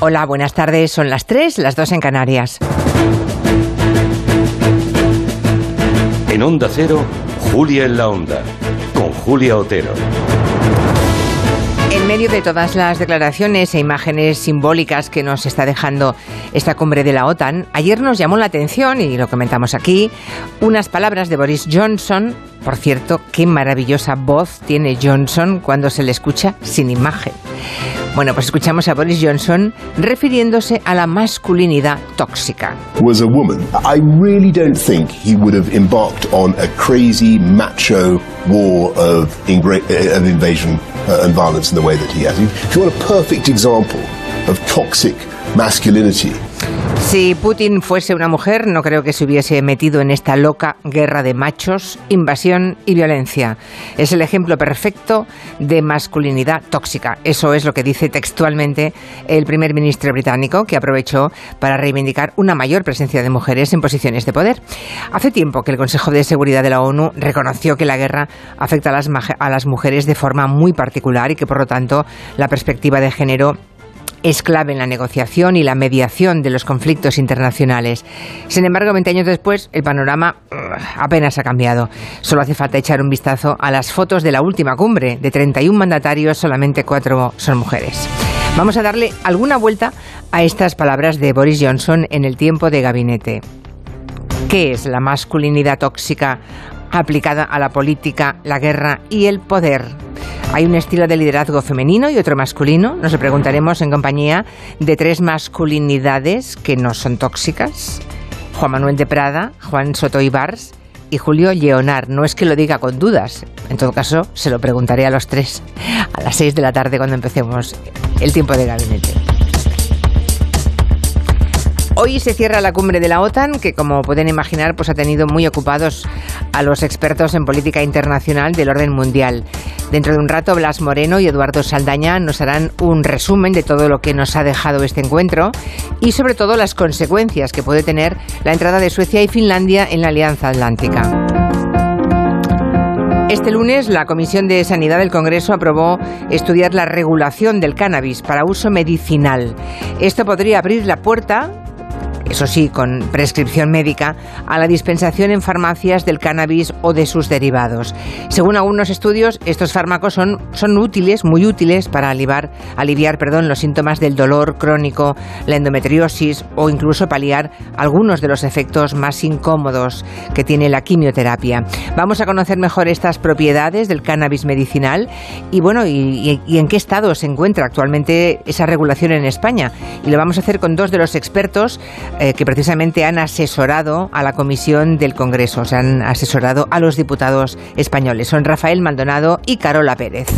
Hola, buenas tardes. Son las 3, las 2 en Canarias. En Onda Cero, Julia en la Onda, con Julia Otero. En medio de todas las declaraciones e imágenes simbólicas que nos está dejando esta cumbre de la OTAN, ayer nos llamó la atención, y lo comentamos aquí, unas palabras de Boris Johnson. Por cierto, qué maravillosa voz tiene Johnson cuando se le escucha sin imagen. Bueno, pues escuchamos a Boris Johnson refiriéndose a la masculinidad tóxica. Was a woman. I really don't think he would have embarked on a crazy macho war of, of invasion uh, and violence in the way that he has. If you want a perfect example of toxic masculinity, si Putin fuese una mujer, no creo que se hubiese metido en esta loca guerra de machos, invasión y violencia. Es el ejemplo perfecto de masculinidad tóxica. Eso es lo que dice textualmente el primer ministro británico, que aprovechó para reivindicar una mayor presencia de mujeres en posiciones de poder. Hace tiempo que el Consejo de Seguridad de la ONU reconoció que la guerra afecta a las, a las mujeres de forma muy particular y que, por lo tanto, la perspectiva de género es clave en la negociación y la mediación de los conflictos internacionales. Sin embargo, 20 años después, el panorama uh, apenas ha cambiado. Solo hace falta echar un vistazo a las fotos de la última cumbre. De 31 mandatarios, solamente cuatro son mujeres. Vamos a darle alguna vuelta a estas palabras de Boris Johnson en el tiempo de gabinete. ¿Qué es la masculinidad tóxica aplicada a la política, la guerra y el poder? Hay un estilo de liderazgo femenino y otro masculino. Nos lo preguntaremos en compañía de tres masculinidades que no son tóxicas. Juan Manuel de Prada, Juan Soto Ibars y Julio Leonard. No es que lo diga con dudas. En todo caso, se lo preguntaré a los tres a las seis de la tarde cuando empecemos el tiempo de gabinete. Hoy se cierra la cumbre de la OTAN, que como pueden imaginar, pues ha tenido muy ocupados a los expertos en política internacional del orden mundial. Dentro de un rato, Blas Moreno y Eduardo Saldaña nos harán un resumen de todo lo que nos ha dejado este encuentro y sobre todo las consecuencias que puede tener la entrada de Suecia y Finlandia en la Alianza Atlántica. Este lunes la Comisión de Sanidad del Congreso aprobó estudiar la regulación del cannabis para uso medicinal. Esto podría abrir la puerta eso sí, con prescripción médica, a la dispensación en farmacias del cannabis o de sus derivados. Según algunos estudios, estos fármacos son, son útiles, muy útiles para aliviar, aliviar perdón, los síntomas del dolor crónico, la endometriosis o incluso paliar algunos de los efectos más incómodos que tiene la quimioterapia. Vamos a conocer mejor estas propiedades del cannabis medicinal y bueno, y, en qué estado se encuentra actualmente esa regulación en España. Y lo vamos a hacer con dos de los expertos eh, que precisamente han asesorado a la Comisión del Congreso, se han asesorado a los diputados españoles. Son Rafael Maldonado y Carola Pérez.